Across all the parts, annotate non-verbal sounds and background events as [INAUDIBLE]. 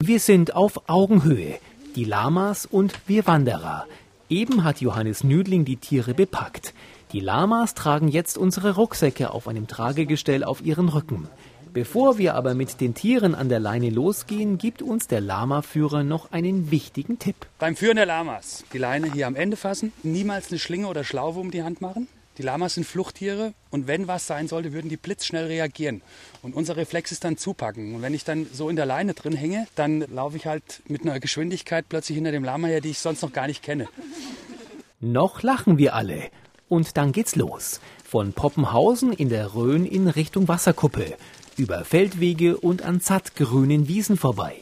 Wir sind auf Augenhöhe, die Lamas und wir Wanderer. Eben hat Johannes Nüdling die Tiere bepackt. Die Lamas tragen jetzt unsere Rucksäcke auf einem Tragegestell auf ihren Rücken. Bevor wir aber mit den Tieren an der Leine losgehen, gibt uns der Lama-Führer noch einen wichtigen Tipp. Beim Führen der Lamas die Leine hier am Ende fassen, niemals eine Schlinge oder Schlaufe um die Hand machen. Die Lamas sind Fluchttiere und wenn was sein sollte, würden die blitzschnell reagieren. Und unser Reflex ist dann zupacken. Und wenn ich dann so in der Leine drin hänge, dann laufe ich halt mit einer Geschwindigkeit plötzlich hinter dem Lama her, die ich sonst noch gar nicht kenne. Noch lachen wir alle. Und dann geht's los. Von Poppenhausen in der Rhön in Richtung Wasserkuppe über Feldwege und an sattgrünen Wiesen vorbei.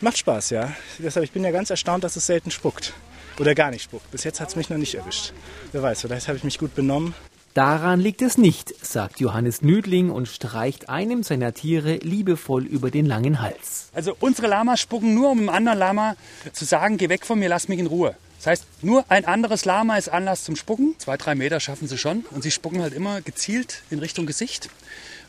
Macht Spaß, ja. Deshalb ich bin ja ganz erstaunt, dass es selten spuckt. Oder gar nicht spuckt. Bis jetzt hat es mich noch nicht erwischt. Wer weiß, vielleicht habe ich mich gut benommen. Daran liegt es nicht, sagt Johannes Nüdling und streicht einem seiner Tiere liebevoll über den langen Hals. Also unsere Lamas spucken nur, um einem anderen Lama zu sagen, geh weg von mir, lass mich in Ruhe. Das heißt, nur ein anderes Lama ist Anlass zum Spucken. Zwei, drei Meter schaffen sie schon. Und sie spucken halt immer gezielt in Richtung Gesicht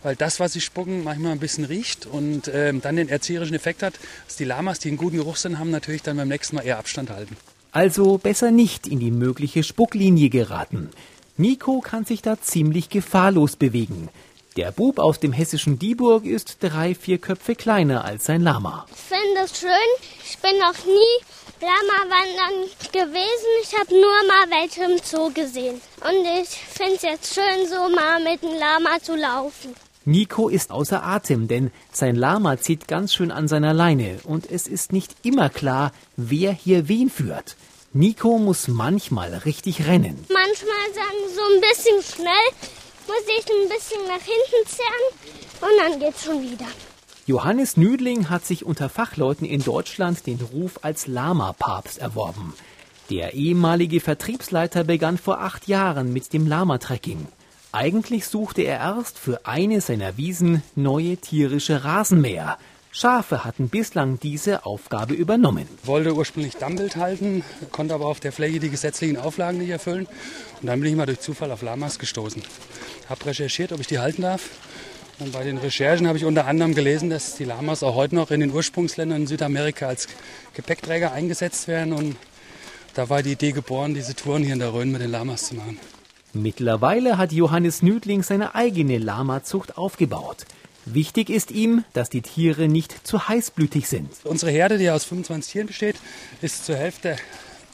weil das, was sie spucken, manchmal ein bisschen riecht und ähm, dann den erzieherischen Effekt hat, dass die Lamas, die einen guten Geruchssinn haben, natürlich dann beim nächsten Mal eher Abstand halten. Also besser nicht in die mögliche Spucklinie geraten. Nico kann sich da ziemlich gefahrlos bewegen. Der Bub aus dem hessischen Dieburg ist drei, vier Köpfe kleiner als sein Lama. Ich finde es schön. Ich bin noch nie Lama wandern gewesen. Ich habe nur mal welche im Zoo gesehen. Und ich finde es jetzt schön, so mal mit dem Lama zu laufen. Nico ist außer Atem, denn sein Lama zieht ganz schön an seiner Leine und es ist nicht immer klar, wer hier wen führt. Nico muss manchmal richtig rennen. Manchmal sagen so ein bisschen schnell, muss ich ein bisschen nach hinten zerren und dann geht's schon wieder. Johannes Nüdling hat sich unter Fachleuten in Deutschland den Ruf als Lama-Papst erworben. Der ehemalige Vertriebsleiter begann vor acht Jahren mit dem Lama-Trekking. Eigentlich suchte er erst für eine seiner Wiesen neue tierische Rasenmäher. Schafe hatten bislang diese Aufgabe übernommen. Wollte ursprünglich Dammbild halten, konnte aber auf der Fläche die gesetzlichen Auflagen nicht erfüllen. Und dann bin ich mal durch Zufall auf Lamas gestoßen. Habe recherchiert, ob ich die halten darf. Und bei den Recherchen habe ich unter anderem gelesen, dass die Lamas auch heute noch in den Ursprungsländern in Südamerika als Gepäckträger eingesetzt werden. Und da war die Idee geboren, diese Touren hier in der Rhön mit den Lamas zu machen. Mittlerweile hat Johannes Nüdling seine eigene Lamazucht aufgebaut. Wichtig ist ihm, dass die Tiere nicht zu heißblütig sind. Unsere Herde, die aus 25 Tieren besteht, ist zur Hälfte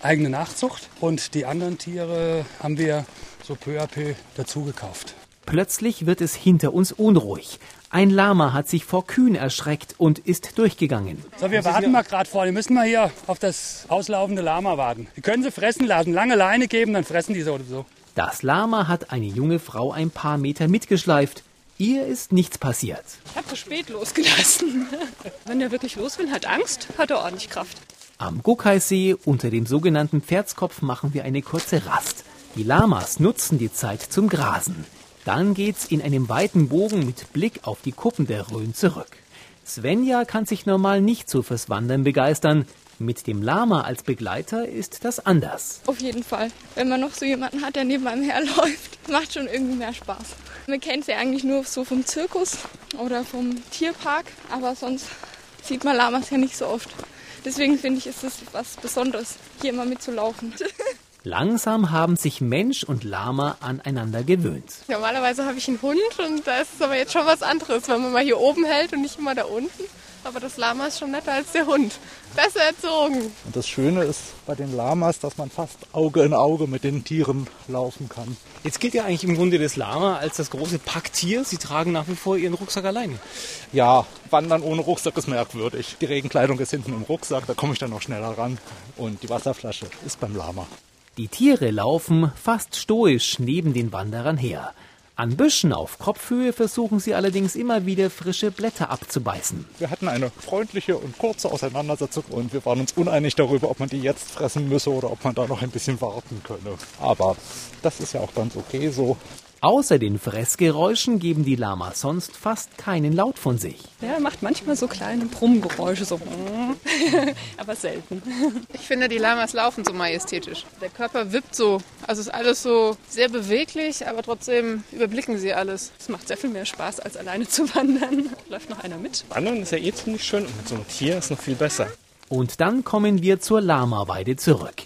eigene Nachzucht und die anderen Tiere haben wir so peu à peu dazugekauft. Plötzlich wird es hinter uns unruhig. Ein Lama hat sich vor Kühen erschreckt und ist durchgegangen. So, wir warten mal gerade vor. Wir müssen mal hier auf das auslaufende Lama warten. Wir können sie fressen lassen, lange Leine geben, dann fressen die so oder so. Das Lama hat eine junge Frau ein paar Meter mitgeschleift. Ihr ist nichts passiert. Ich habe zu spät losgelassen. Wenn er wirklich los will, hat Angst, hat er ordentlich Kraft. Am Gukkaisee unter dem sogenannten Pferdskopf machen wir eine kurze Rast. Die Lamas nutzen die Zeit zum Grasen. Dann geht's in einem weiten Bogen mit Blick auf die Kuppen der Rhön zurück. Svenja kann sich normal nicht so fürs Wandern begeistern. Mit dem Lama als Begleiter ist das anders. Auf jeden Fall. Wenn man noch so jemanden hat, der neben einem herläuft, [LAUGHS] macht schon irgendwie mehr Spaß. Man kennt sie eigentlich nur so vom Zirkus oder vom Tierpark, aber sonst sieht man Lamas ja nicht so oft. Deswegen finde ich, ist es was Besonderes, hier mal mitzulaufen. [LAUGHS] Langsam haben sich Mensch und Lama aneinander gewöhnt. Normalerweise habe ich einen Hund und da ist es aber jetzt schon was anderes, wenn man mal hier oben hält und nicht immer da unten. Aber das Lama ist schon netter als der Hund. Besser erzogen. Und das Schöne ist bei den Lamas, dass man fast Auge in Auge mit den Tieren laufen kann. Jetzt gilt ja eigentlich im Grunde das Lama als das große Packtier. Sie tragen nach wie vor Ihren Rucksack alleine. Ja, Wandern ohne Rucksack ist merkwürdig. Die Regenkleidung ist hinten im Rucksack, da komme ich dann noch schneller ran. Und die Wasserflasche ist beim Lama. Die Tiere laufen fast stoisch neben den Wanderern her. An Büschen auf Kopfhöhe versuchen sie allerdings immer wieder frische Blätter abzubeißen. Wir hatten eine freundliche und kurze Auseinandersetzung und wir waren uns uneinig darüber, ob man die jetzt fressen müsse oder ob man da noch ein bisschen warten könne. Aber das ist ja auch ganz okay so. Außer den Fressgeräuschen geben die Lamas sonst fast keinen Laut von sich. Ja, er macht manchmal so kleine Brummgeräusche, so. [LAUGHS] aber selten. Ich finde, die Lamas laufen so majestätisch. Der Körper wippt so. Also ist alles so sehr beweglich, aber trotzdem überblicken sie alles. Es macht sehr viel mehr Spaß, als alleine zu wandern. Läuft noch einer mit. Wandern ist ja eh ziemlich schön und mit so einem Tier ist noch viel besser. Und dann kommen wir zur Lamaweide zurück.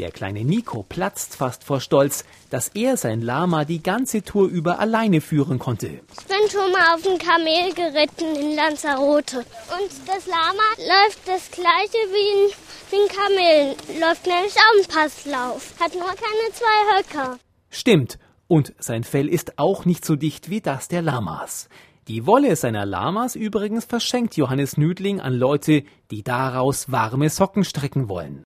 Der kleine Nico platzt fast vor Stolz, dass er sein Lama die ganze Tour über alleine führen konnte. Ich bin schon mal auf dem Kamel geritten in Lanzarote. Und das Lama läuft das gleiche wie ein, wie ein Kamel. Läuft nämlich auch einen Passlauf. Hat nur keine zwei Höcker. Stimmt. Und sein Fell ist auch nicht so dicht wie das der Lamas. Die Wolle seiner Lamas übrigens verschenkt Johannes Nüdling an Leute, die daraus warme Socken stricken wollen.